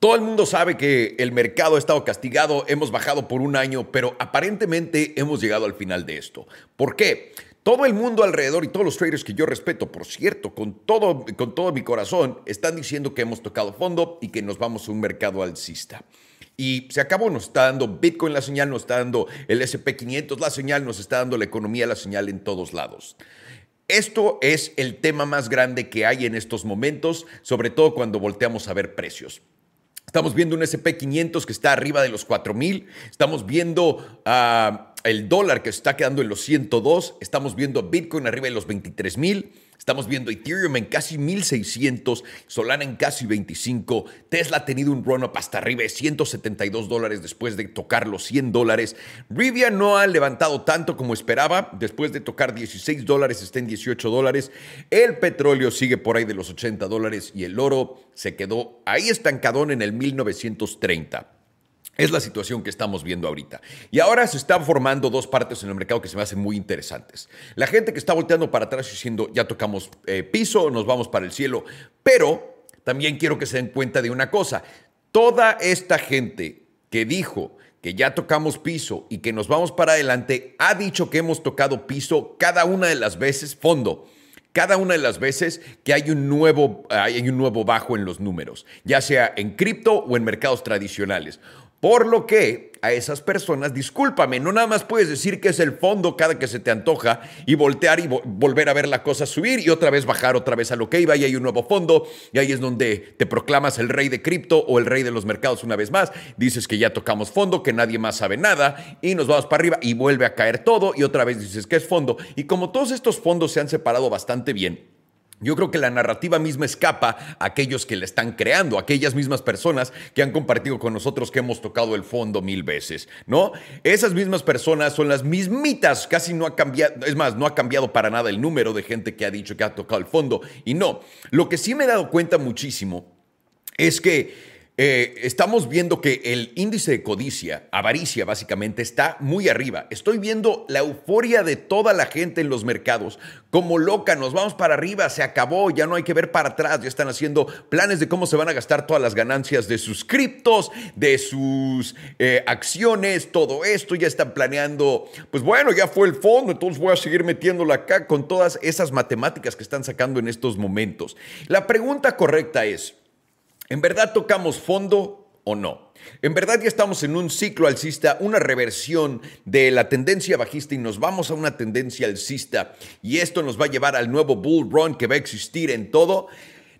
Todo el mundo sabe que el mercado ha estado castigado, hemos bajado por un año, pero aparentemente hemos llegado al final de esto. ¿Por qué? Todo el mundo alrededor y todos los traders que yo respeto, por cierto, con todo, con todo mi corazón, están diciendo que hemos tocado fondo y que nos vamos a un mercado alcista. Y se acabó, nos está dando Bitcoin la señal, nos está dando el SP500 la señal, nos está dando la economía la señal en todos lados. Esto es el tema más grande que hay en estos momentos, sobre todo cuando volteamos a ver precios. Estamos viendo un SP500 que está arriba de los 4000. Estamos viendo uh, el dólar que está quedando en los 102. Estamos viendo Bitcoin arriba de los 23000. Estamos viendo Ethereum en casi 1600, Solana en casi 25, Tesla ha tenido un run-up hasta arriba de 172 dólares después de tocar los 100 dólares. Rivian no ha levantado tanto como esperaba, después de tocar 16 dólares está en 18 dólares. El petróleo sigue por ahí de los 80 dólares y el oro se quedó ahí estancadón en el 1930. Es la situación que estamos viendo ahorita. Y ahora se están formando dos partes en el mercado que se me hacen muy interesantes. La gente que está volteando para atrás diciendo, ya tocamos eh, piso, nos vamos para el cielo. Pero también quiero que se den cuenta de una cosa. Toda esta gente que dijo que ya tocamos piso y que nos vamos para adelante, ha dicho que hemos tocado piso cada una de las veces, fondo cada una de las veces que hay un nuevo, hay un nuevo bajo en los números, ya sea en cripto o en mercados tradicionales. Por lo que a esas personas, discúlpame, no nada más puedes decir que es el fondo cada que se te antoja y voltear y volver a ver la cosa subir y otra vez bajar otra vez a lo que iba y hay un nuevo fondo y ahí es donde te proclamas el rey de cripto o el rey de los mercados una vez más. Dices que ya tocamos fondo, que nadie más sabe nada y nos vamos para arriba y vuelve a caer todo y otra vez dices que es fondo. Y como todos estos fondos se han separado bastante bien, yo creo que la narrativa misma escapa a aquellos que la están creando, aquellas mismas personas que han compartido con nosotros que hemos tocado el fondo mil veces, ¿no? Esas mismas personas son las mismitas, casi no ha cambiado, es más, no ha cambiado para nada el número de gente que ha dicho que ha tocado el fondo. Y no, lo que sí me he dado cuenta muchísimo es que eh, estamos viendo que el índice de codicia, avaricia básicamente, está muy arriba. Estoy viendo la euforia de toda la gente en los mercados. Como loca, nos vamos para arriba, se acabó, ya no hay que ver para atrás. Ya están haciendo planes de cómo se van a gastar todas las ganancias de sus criptos, de sus eh, acciones, todo esto. Ya están planeando, pues bueno, ya fue el fondo, entonces voy a seguir metiéndolo acá con todas esas matemáticas que están sacando en estos momentos. La pregunta correcta es, ¿En verdad tocamos fondo o no? En verdad ya estamos en un ciclo alcista, una reversión de la tendencia bajista y nos vamos a una tendencia alcista y esto nos va a llevar al nuevo bull run que va a existir en todo.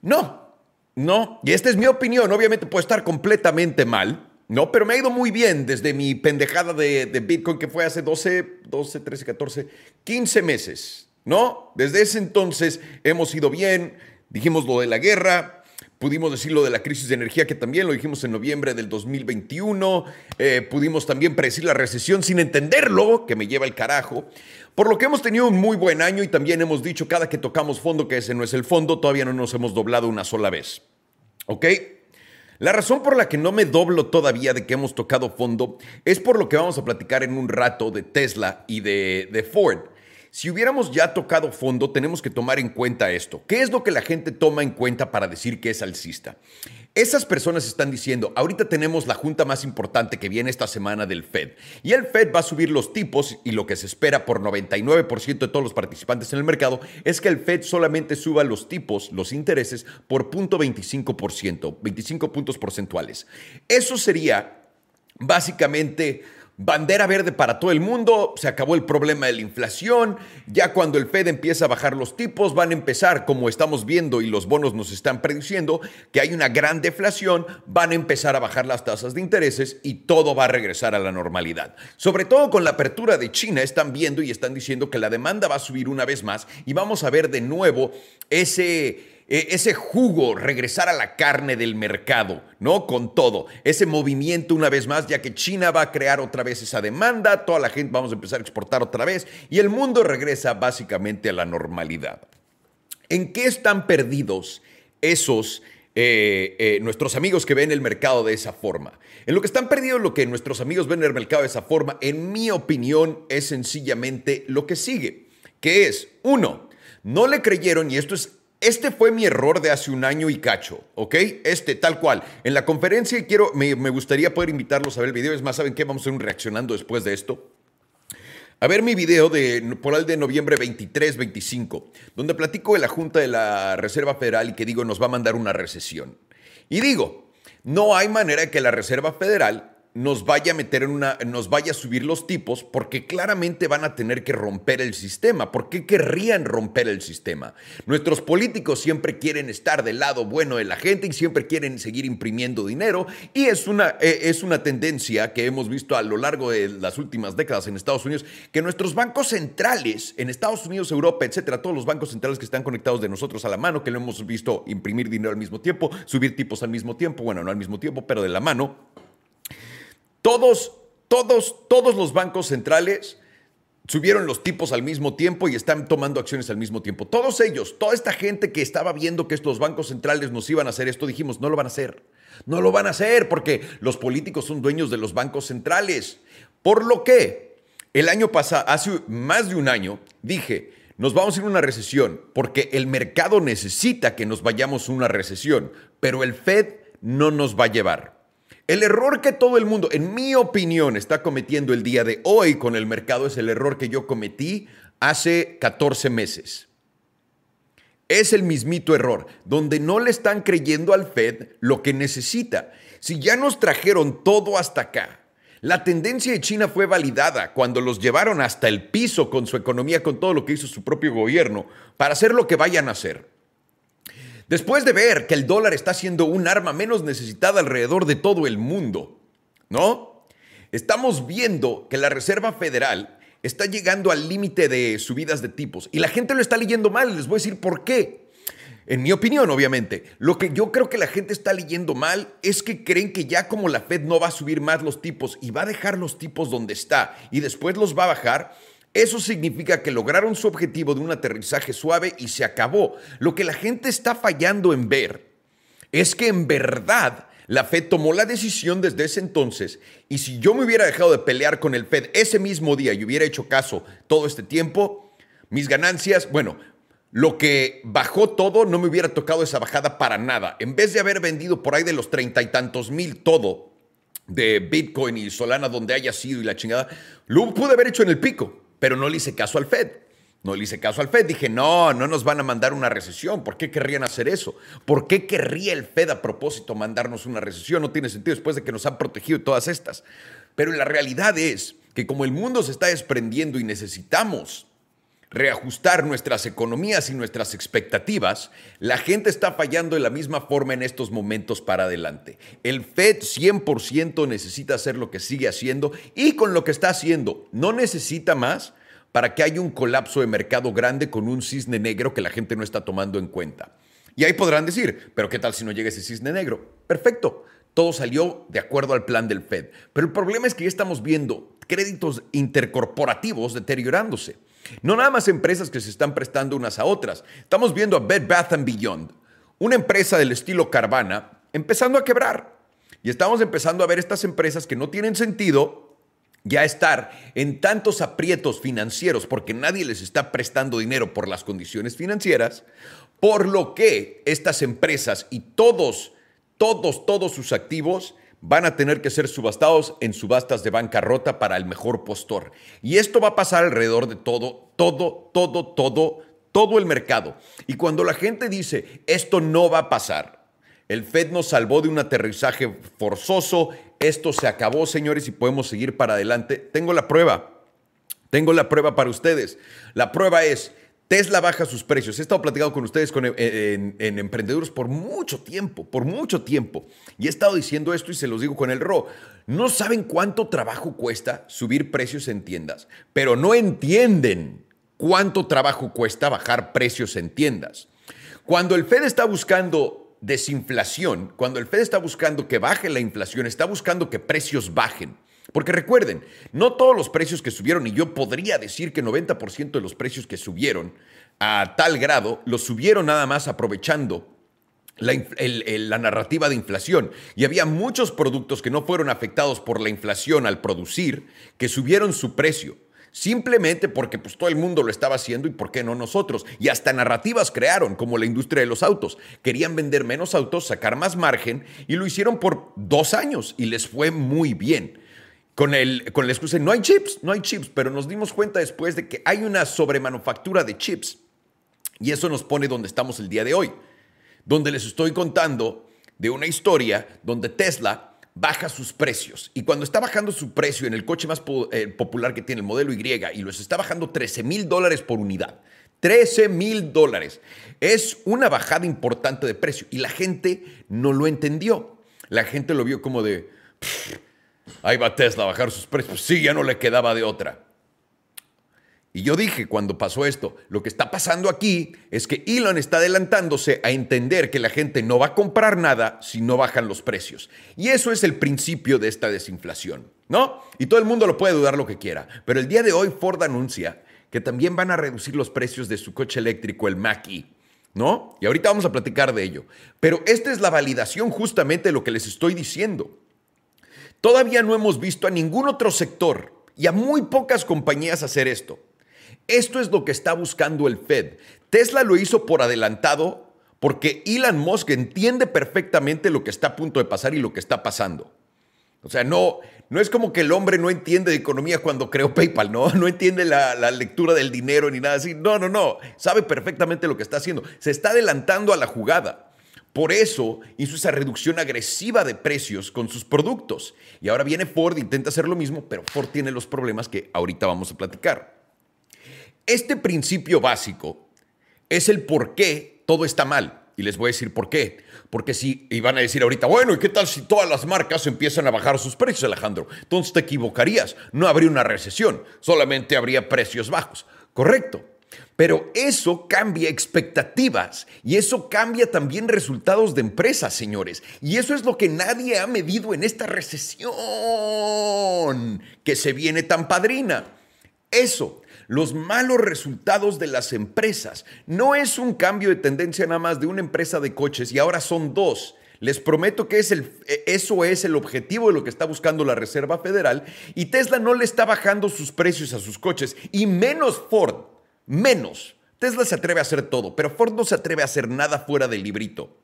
No, no, y esta es mi opinión, obviamente puede estar completamente mal, no, pero me ha ido muy bien desde mi pendejada de, de Bitcoin que fue hace 12, 12, 13, 14, 15 meses, ¿no? Desde ese entonces hemos ido bien, dijimos lo de la guerra, Pudimos decir lo de la crisis de energía, que también lo dijimos en noviembre del 2021. Eh, pudimos también predecir la recesión sin entenderlo, que me lleva el carajo. Por lo que hemos tenido un muy buen año y también hemos dicho cada que tocamos fondo que ese no es el fondo, todavía no nos hemos doblado una sola vez. ¿Ok? La razón por la que no me doblo todavía de que hemos tocado fondo es por lo que vamos a platicar en un rato de Tesla y de, de Ford. Si hubiéramos ya tocado fondo, tenemos que tomar en cuenta esto. ¿Qué es lo que la gente toma en cuenta para decir que es alcista? Esas personas están diciendo, ahorita tenemos la junta más importante que viene esta semana del Fed. Y el Fed va a subir los tipos y lo que se espera por 99% de todos los participantes en el mercado es que el Fed solamente suba los tipos, los intereses, por 0.25%, 25 puntos porcentuales. Eso sería básicamente Bandera verde para todo el mundo, se acabó el problema de la inflación, ya cuando el Fed empieza a bajar los tipos van a empezar, como estamos viendo y los bonos nos están prediciendo, que hay una gran deflación, van a empezar a bajar las tasas de intereses y todo va a regresar a la normalidad. Sobre todo con la apertura de China, están viendo y están diciendo que la demanda va a subir una vez más y vamos a ver de nuevo ese ese jugo, regresar a la carne del mercado, ¿no? Con todo. Ese movimiento una vez más, ya que China va a crear otra vez esa demanda, toda la gente vamos a empezar a exportar otra vez y el mundo regresa básicamente a la normalidad. ¿En qué están perdidos esos... Eh, eh, nuestros amigos que ven el mercado de esa forma. En lo que están perdidos, lo que nuestros amigos ven el mercado de esa forma, en mi opinión, es sencillamente lo que sigue, que es, uno, no le creyeron, y esto es este fue mi error de hace un año y cacho, ¿ok? Este, tal cual. En la conferencia quiero, me, gustaría poder invitarlos a ver el video. Es más, ¿saben qué? Vamos a hacer un reaccionando después de esto. A ver mi video de, por el de noviembre 23-25, donde platico de la Junta de la Reserva Federal y que digo nos va a mandar una recesión. Y digo, no hay manera que la Reserva Federal nos vaya a meter en una, nos vaya a subir los tipos, porque claramente van a tener que romper el sistema. ¿Por qué querrían romper el sistema? Nuestros políticos siempre quieren estar del lado bueno de la gente y siempre quieren seguir imprimiendo dinero. Y es una, eh, es una tendencia que hemos visto a lo largo de las últimas décadas en Estados Unidos, que nuestros bancos centrales, en Estados Unidos, Europa, etcétera, todos los bancos centrales que están conectados de nosotros a la mano, que lo hemos visto imprimir dinero al mismo tiempo, subir tipos al mismo tiempo, bueno, no al mismo tiempo, pero de la mano todos, todos, todos los bancos centrales subieron los tipos al mismo tiempo y están tomando acciones al mismo tiempo. Todos ellos, toda esta gente que estaba viendo que estos bancos centrales nos iban a hacer esto, dijimos, no lo van a hacer. No lo van a hacer porque los políticos son dueños de los bancos centrales. Por lo que el año pasado, hace más de un año, dije, nos vamos a ir a una recesión porque el mercado necesita que nos vayamos a una recesión, pero el Fed no nos va a llevar. El error que todo el mundo, en mi opinión, está cometiendo el día de hoy con el mercado es el error que yo cometí hace 14 meses. Es el mismito error, donde no le están creyendo al Fed lo que necesita. Si ya nos trajeron todo hasta acá, la tendencia de China fue validada cuando los llevaron hasta el piso con su economía, con todo lo que hizo su propio gobierno, para hacer lo que vayan a hacer. Después de ver que el dólar está siendo un arma menos necesitada alrededor de todo el mundo, ¿no? Estamos viendo que la Reserva Federal está llegando al límite de subidas de tipos y la gente lo está leyendo mal. Les voy a decir por qué. En mi opinión, obviamente, lo que yo creo que la gente está leyendo mal es que creen que ya como la Fed no va a subir más los tipos y va a dejar los tipos donde está y después los va a bajar, eso significa que lograron su objetivo de un aterrizaje suave y se acabó. Lo que la gente está fallando en ver es que en verdad la Fed tomó la decisión desde ese entonces y si yo me hubiera dejado de pelear con el Fed ese mismo día y hubiera hecho caso todo este tiempo, mis ganancias, bueno, lo que bajó todo no me hubiera tocado esa bajada para nada. En vez de haber vendido por ahí de los treinta y tantos mil todo de Bitcoin y Solana donde haya sido y la chingada, lo pude haber hecho en el pico pero no le hice caso al Fed. No le hice caso al Fed. Dije, no, no nos van a mandar una recesión. ¿Por qué querrían hacer eso? ¿Por qué querría el Fed a propósito mandarnos una recesión? No tiene sentido después de que nos han protegido todas estas. Pero la realidad es que como el mundo se está desprendiendo y necesitamos reajustar nuestras economías y nuestras expectativas, la gente está fallando de la misma forma en estos momentos para adelante. El Fed 100% necesita hacer lo que sigue haciendo y con lo que está haciendo no necesita más para que haya un colapso de mercado grande con un cisne negro que la gente no está tomando en cuenta. Y ahí podrán decir, pero ¿qué tal si no llega ese cisne negro? Perfecto, todo salió de acuerdo al plan del Fed. Pero el problema es que ya estamos viendo créditos intercorporativos deteriorándose. No nada más empresas que se están prestando unas a otras. Estamos viendo a Bed Bath Beyond, una empresa del estilo Carvana, empezando a quebrar. Y estamos empezando a ver estas empresas que no tienen sentido ya estar en tantos aprietos financieros porque nadie les está prestando dinero por las condiciones financieras, por lo que estas empresas y todos, todos, todos sus activos van a tener que ser subastados en subastas de bancarrota para el mejor postor. Y esto va a pasar alrededor de todo, todo, todo, todo, todo el mercado. Y cuando la gente dice, esto no va a pasar, el Fed nos salvó de un aterrizaje forzoso, esto se acabó, señores, y podemos seguir para adelante. Tengo la prueba. Tengo la prueba para ustedes. La prueba es, Tesla baja sus precios. He estado platicando con ustedes en, emprendedores por mucho tiempo, por mucho tiempo. Y he estado diciendo esto y se los digo con el RO. No saben cuánto trabajo cuesta subir precios en tiendas, pero no entienden cuánto trabajo cuesta bajar precios en tiendas. Cuando el Fed está buscando desinflación, cuando el Fed está buscando que baje la inflación, está buscando que precios bajen. Porque recuerden, no todos los precios que subieron, y yo podría decir que 90% de los precios que subieron a tal grado, los subieron nada más aprovechando la, narrativa de inflación. Y había muchos productos que no fueron afectados por la inflación al producir, que subieron su precio. Simplemente porque pues, todo el mundo lo estaba haciendo y por qué no nosotros. Y hasta narrativas crearon, como la industria de los autos. Querían vender menos autos, sacar más margen y lo hicieron por dos años y les fue muy bien. Con, el, con la excusa, no hay chips, no hay chips, pero nos dimos cuenta después de que hay una sobremanufactura de chips. Y eso nos pone donde estamos el día de hoy, donde les estoy contando de una historia donde Tesla baja sus precios. Y cuando está bajando su precio en el coche más eh, popular que tiene, el modelo Y, y los está bajando 13 mil dólares por unidad. 13 mil dólares. Es una bajada importante de precio. Y la gente no lo entendió. La gente lo vio como de, ahí va Tesla a bajar sus precios. Sí, ya no le quedaba de otra. Y yo dije cuando pasó esto, lo que está pasando aquí es que Elon está adelantándose a entender que la gente no va a comprar nada si no bajan los precios. Y eso es el principio de esta desinflación, ¿no? Y todo el mundo lo puede dudar lo que quiera. Pero el día de hoy Ford anuncia que también van a reducir los precios de su coche eléctrico, el Mach-E. ¿No? Y ahorita vamos a platicar de ello. Pero esta es la validación justamente de lo que les estoy diciendo. Todavía no hemos visto a ningún otro sector y a muy pocas compañías hacer esto. Esto es lo que está buscando el Fed. Tesla lo hizo por adelantado porque Elon Musk entiende perfectamente lo que está a punto de pasar y lo que está pasando. O sea, no, no es como que el hombre no entiende de economía cuando creó PayPal, ¿no? No entiende la, la, lectura del dinero ni nada así. No, no, no. Sabe perfectamente lo que está haciendo. Se está adelantando a la jugada. Por eso hizo esa reducción agresiva de precios con sus productos. Y ahora viene Ford, intenta hacer lo mismo, pero Ford tiene los problemas que ahorita vamos a platicar. Este principio básico es el por qué todo está mal. Y les voy a decir por qué. Porque si, y van a decir ahorita, bueno, ¿y qué tal si todas las marcas empiezan a bajar sus precios, Alejandro? Entonces te equivocarías. No habría una recesión, solamente habría precios bajos. Correcto. Pero eso cambia expectativas y eso cambia también resultados de empresas, señores. Y eso es lo que nadie ha medido en esta recesión que se viene tan padrina. Eso los malos resultados de las empresas. No es un cambio de tendencia nada más de una empresa de coches y ahora son dos. Les prometo que es el, eso es el objetivo de lo que está buscando la Reserva Federal y Tesla no le está bajando sus precios a sus coches y menos Ford, menos. Tesla se atreve a hacer todo, pero Ford no se atreve a hacer nada fuera del librito.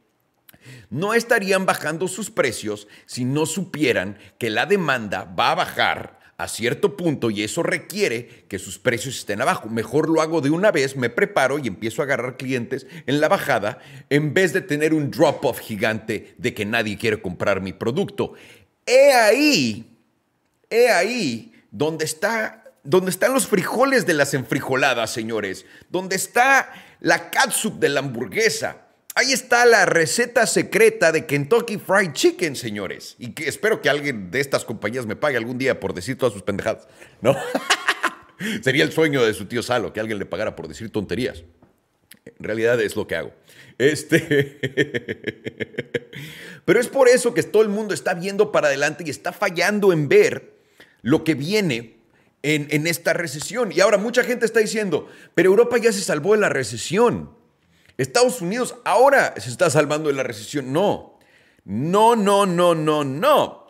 No estarían bajando sus precios si no supieran que la demanda va a bajar a cierto punto y eso requiere que sus precios estén abajo. Mejor lo hago de una vez, me preparo y empiezo a agarrar clientes en la bajada en vez de tener un drop-off gigante de que nadie quiere comprar mi producto. He ahí, he ahí donde está donde están los frijoles de las enfrijoladas, señores, donde está la catsup de la hamburguesa, Ahí está la receta secreta de Kentucky Fried Chicken, señores. Y que espero que alguien de estas compañías me pague algún día por decir todas sus pendejadas. ¿No? Sería el sueño de su tío Salo, que alguien le pagara por decir tonterías. En realidad es lo que hago. Este. Pero es por eso que todo el mundo está viendo para adelante y está fallando en ver lo que viene en, esta recesión. Y ahora mucha gente está diciendo, pero Europa ya se salvó de la recesión. Estados Unidos ahora se está salvando de la recesión. No, no, no, no, no, no.